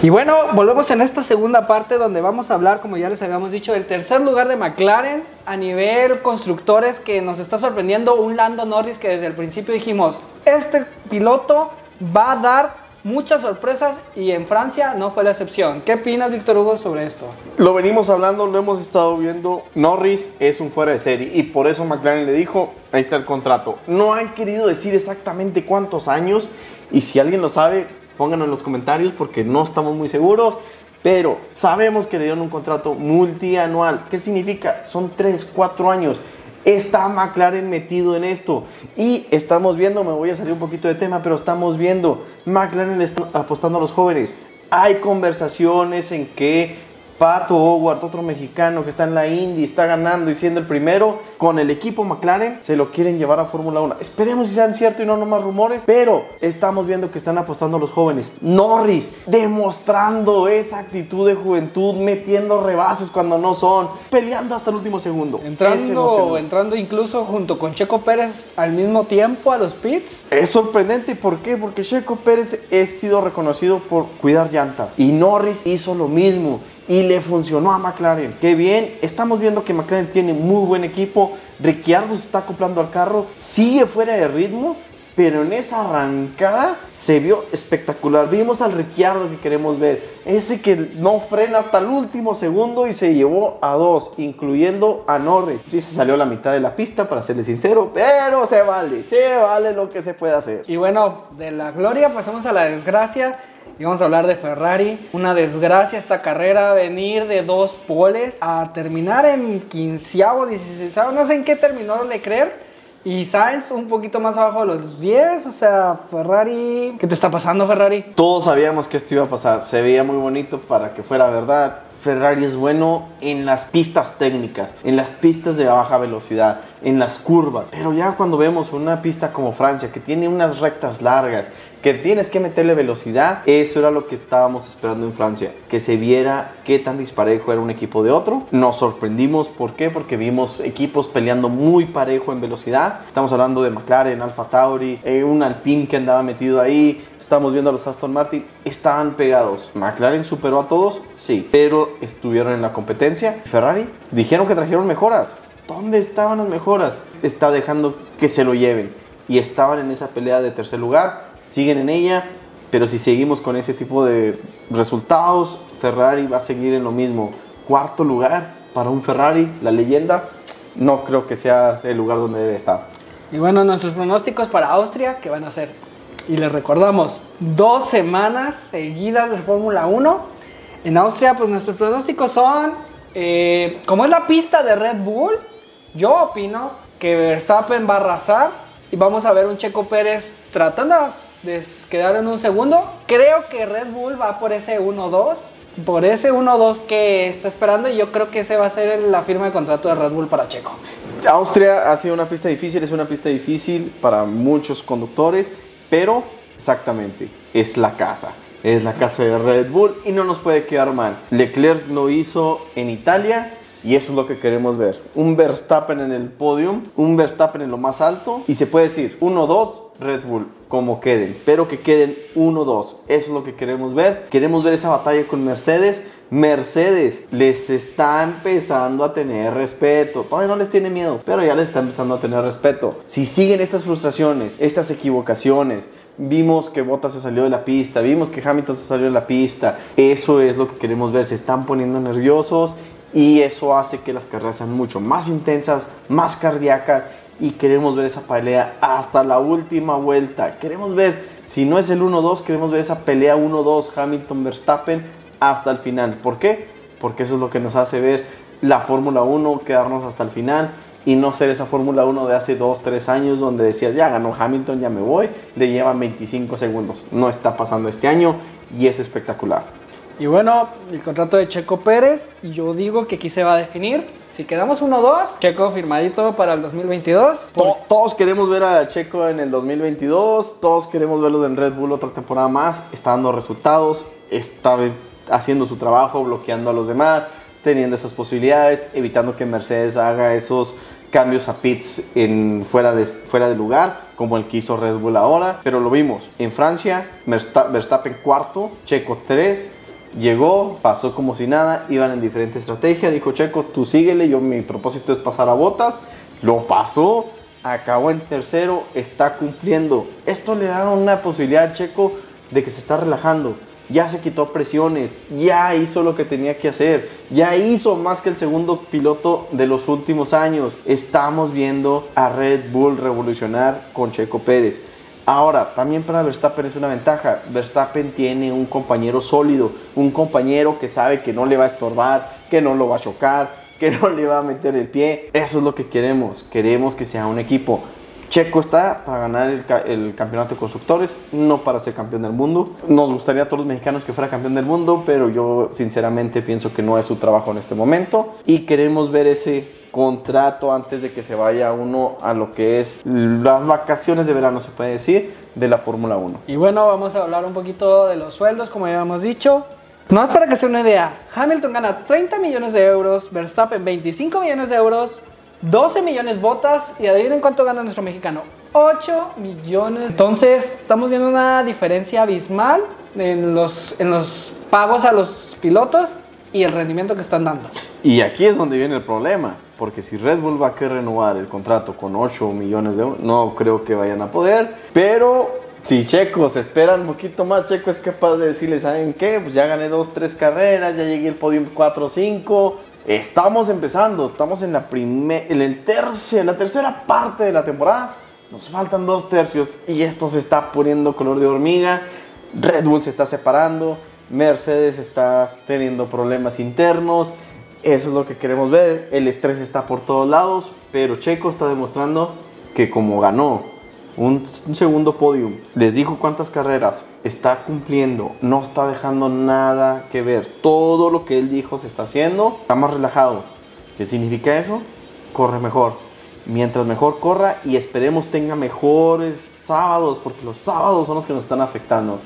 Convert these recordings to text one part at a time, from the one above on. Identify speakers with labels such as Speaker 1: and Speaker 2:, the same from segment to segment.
Speaker 1: Y bueno, volvemos en esta segunda parte donde vamos a hablar, como ya les habíamos dicho, del tercer lugar de McLaren a nivel constructores que nos está sorprendiendo un Lando Norris que desde el principio dijimos, este piloto va a dar muchas sorpresas y en Francia no fue la excepción. ¿Qué opinas, Víctor Hugo, sobre esto?
Speaker 2: Lo venimos hablando, lo hemos estado viendo. Norris es un fuera de serie y por eso McLaren le dijo, ahí está el contrato. No han querido decir exactamente cuántos años y si alguien lo sabe, pónganlo en los comentarios porque no estamos muy seguros. Pero sabemos que le dieron un contrato multianual. ¿Qué significa? Son 3, 4 años está McLaren metido en esto. Y estamos viendo, me voy a salir un poquito de tema, pero estamos viendo, McLaren le está apostando a los jóvenes. Hay conversaciones en que Pato Howard, otro mexicano que está en la Indy, está ganando y siendo el primero, con el equipo McLaren se lo quieren llevar a Fórmula 1. Esperemos si sean ciertos y no nomás rumores, pero estamos viendo que están apostando los jóvenes. Norris demostrando esa actitud de juventud, metiendo rebases cuando no son, peleando hasta el último segundo.
Speaker 1: Entrando, entrando incluso junto con Checo Pérez al mismo tiempo a los pits.
Speaker 2: Es sorprendente, ¿por qué? Porque Checo Pérez ha sido reconocido por cuidar llantas y Norris hizo lo mismo y le funcionó a McLaren. Qué bien, estamos viendo que McLaren tiene muy buen equipo. Ricciardo se está acoplando al carro, sigue fuera de ritmo, pero en esa arrancada se vio espectacular. Vimos al Ricciardo que queremos ver, ese que no frena hasta el último segundo y se llevó a dos, incluyendo a Norris. Sí se salió a la mitad de la pista, para serle sincero, pero se vale, se vale lo que se puede hacer.
Speaker 1: Y bueno, de la gloria pasamos a la desgracia. Y vamos a hablar de Ferrari. Una desgracia esta carrera, venir de dos poles a terminar en quinceavo, dieciséisavo, no sé en qué terminó Leclerc. Y Sainz un poquito más abajo de los 10, o sea, Ferrari... ¿Qué te está pasando, Ferrari?
Speaker 2: Todos sabíamos que esto iba a pasar, se veía muy bonito para que fuera verdad. Ferrari es bueno en las pistas técnicas, en las pistas de baja velocidad, en las curvas. Pero ya cuando vemos una pista como Francia, que tiene unas rectas largas, que tienes que meterle velocidad, eso era lo que estábamos esperando en Francia, que se viera qué tan disparejo era un equipo de otro. Nos sorprendimos, ¿por qué? Porque vimos equipos peleando muy parejo en velocidad. Estamos hablando de McLaren, Alfa Tauri, eh, un Alpine que andaba metido ahí, estamos viendo a los Aston Martin, estaban pegados. McLaren superó a todos, sí, pero estuvieron en la competencia. Ferrari dijeron que trajeron mejoras. ¿Dónde estaban las mejoras? Está dejando que se lo lleven. Y estaban en esa pelea de tercer lugar, siguen en ella, pero si seguimos con ese tipo de resultados, Ferrari va a seguir en lo mismo. Cuarto lugar para un Ferrari, la leyenda, no creo que sea el lugar donde debe estar.
Speaker 1: Y bueno, nuestros pronósticos para Austria, que van a ser y les recordamos, dos semanas seguidas de Fórmula 1. En Austria, pues nuestros pronósticos son, eh, como es la pista de Red Bull, yo opino que Verstappen va a arrasar y vamos a ver un Checo Pérez tratando de quedar en un segundo. Creo que Red Bull va por ese 1-2, por ese 1-2 que está esperando y yo creo que ese va a ser la firma de contrato de Red Bull para Checo.
Speaker 2: Austria ha sido una pista difícil, es una pista difícil para muchos conductores pero exactamente, es la casa. Es la casa de Red Bull y no nos puede quedar mal. Leclerc lo hizo en Italia y eso es lo que queremos ver. Un Verstappen en el podium, un Verstappen en lo más alto y se puede decir 1-2 Red Bull, como queden, pero que queden 1-2. Eso es lo que queremos ver. Queremos ver esa batalla con Mercedes. Mercedes les está empezando a tener respeto. Todavía no les tiene miedo, pero ya les está empezando a tener respeto. Si siguen estas frustraciones, estas equivocaciones, vimos que Bottas se salió de la pista, vimos que Hamilton se salió de la pista. Eso es lo que queremos ver. Se están poniendo nerviosos y eso hace que las carreras sean mucho más intensas, más cardíacas y queremos ver esa pelea hasta la última vuelta. Queremos ver, si no es el 1-2, queremos ver esa pelea 1-2 Hamilton-Verstappen hasta el final. ¿Por qué? Porque eso es lo que nos hace ver la Fórmula 1, quedarnos hasta el final y no ser esa Fórmula 1 de hace 2, 3 años donde decías, ya ganó Hamilton, ya me voy, le llevan 25 segundos. No está pasando este año y es espectacular.
Speaker 1: Y bueno, el contrato de Checo Pérez, yo digo que aquí se va a definir. Si quedamos 1-2, Checo firmadito para el 2022.
Speaker 2: todos queremos ver a Checo en el 2022, todos queremos verlo en Red Bull otra temporada más. Está dando resultados, está haciendo su trabajo, bloqueando a los demás, teniendo esas posibilidades, evitando que Mercedes haga esos cambios a pits en, fuera, de, fuera de lugar, como el que Red Bull ahora. Pero lo vimos en Francia, Verstappen cuarto, Checo 3 Llegó, pasó como si nada, iban en diferente estrategia, dijo Checo, tú síguele, yo mi propósito es pasar a botas, lo pasó, acabó en tercero, está cumpliendo. Esto le da una posibilidad a Checo de que se está relajando. Ya se quitó presiones, ya hizo lo que tenía que hacer, ya hizo más que el segundo piloto de los últimos años. Estamos viendo a Red Bull revolucionar con Checo Pérez. Ahora, también para Verstappen es una ventaja. Verstappen tiene un compañero sólido, un compañero que sabe que no le va a estorbar, que no lo va a chocar, que no le va a meter el pie. Eso es lo que queremos. Queremos que sea un equipo. Checo está para ganar el, campeonato de constructores, no para ser campeón del mundo. Nos gustaría a todos los mexicanos que fuera campeón del mundo, pero yo sinceramente pienso que no es su trabajo en este momento. Y queremos ver ese contrato antes de que se vaya uno a lo que es las vacaciones de verano, se puede decir, de la Fórmula 1.
Speaker 1: Y bueno, vamos a hablar un poquito de los sueldos, como ya habíamos dicho. Es para que sea una idea, Hamilton gana 30 millones de euros, Verstappen 25 millones de euros, 12 millones botas y adivinen cuánto gana nuestro mexicano, 8 millones. Entonces estamos viendo una diferencia abismal en los, en los pagos a los pilotos y el rendimiento que están dando.
Speaker 2: Y aquí es donde viene el problema porque si Red Bull va a querer renovar el contrato con 8 millones de euros, no creo que vayan a poder. Pero si Checo se espera un poquito más, Checo es capaz de decirle, ¿saben qué? Pues ya gané 2, 3 carreras, ya llegué al podium 4, 5. Estamos empezando, estamos en la, primer, en, el tercio, en la tercera parte de la temporada. Nos faltan dos tercios y esto se está poniendo color de hormiga. Red Bull se está separando, Mercedes está teniendo problemas internos. Eso es lo que queremos ver. El estrés está por todos lados, pero Checo está demostrando que como ganó un, segundo podium, les dijo cuántas carreras, está cumpliendo, no está dejando nada que ver. Todo lo que él dijo se está haciendo, está más relajado. ¿Qué significa eso? Corre mejor. Mientras mejor corra y esperemos tenga mejores sábados, porque los sábados son los que nos están afectando.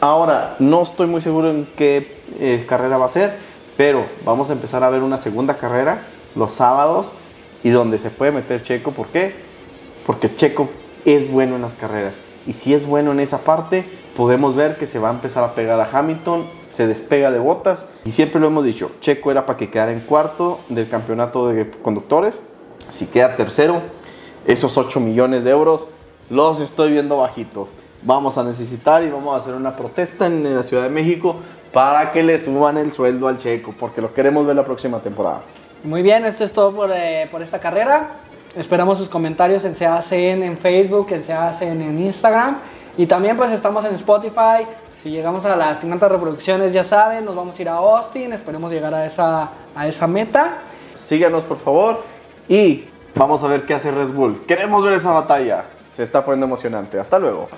Speaker 2: Ahora, no estoy muy seguro en qué eh, carrera va a ser, pero vamos a empezar a ver una segunda carrera los sábados y donde se puede meter Checo. ¿Por qué? Porque Checo es bueno en las carreras. Y si es bueno en esa parte, podemos ver que se va a empezar a pegar a Hamilton, se despega de botas. Y siempre lo hemos dicho, Checo era para que quedara en cuarto del campeonato de conductores. Si queda tercero, esos 8 millones de euros los estoy viendo bajitos. Vamos a necesitar y vamos a hacer una protesta en la Ciudad de México para que le suban el sueldo al Checo, porque lo queremos ver la próxima temporada.
Speaker 1: Muy bien, esto es todo por, eh, por esta carrera. Esperamos sus comentarios en Se hacen en Facebook, en Se hacen en Instagram. Y también pues estamos en Spotify. Si llegamos a las 50 reproducciones, ya saben, nos vamos a ir a Austin. Esperemos llegar a esa, a esa meta.
Speaker 2: Síganos por favor y vamos a ver qué hace Red Bull. Queremos ver esa batalla. Se está poniendo emocionante. Hasta luego.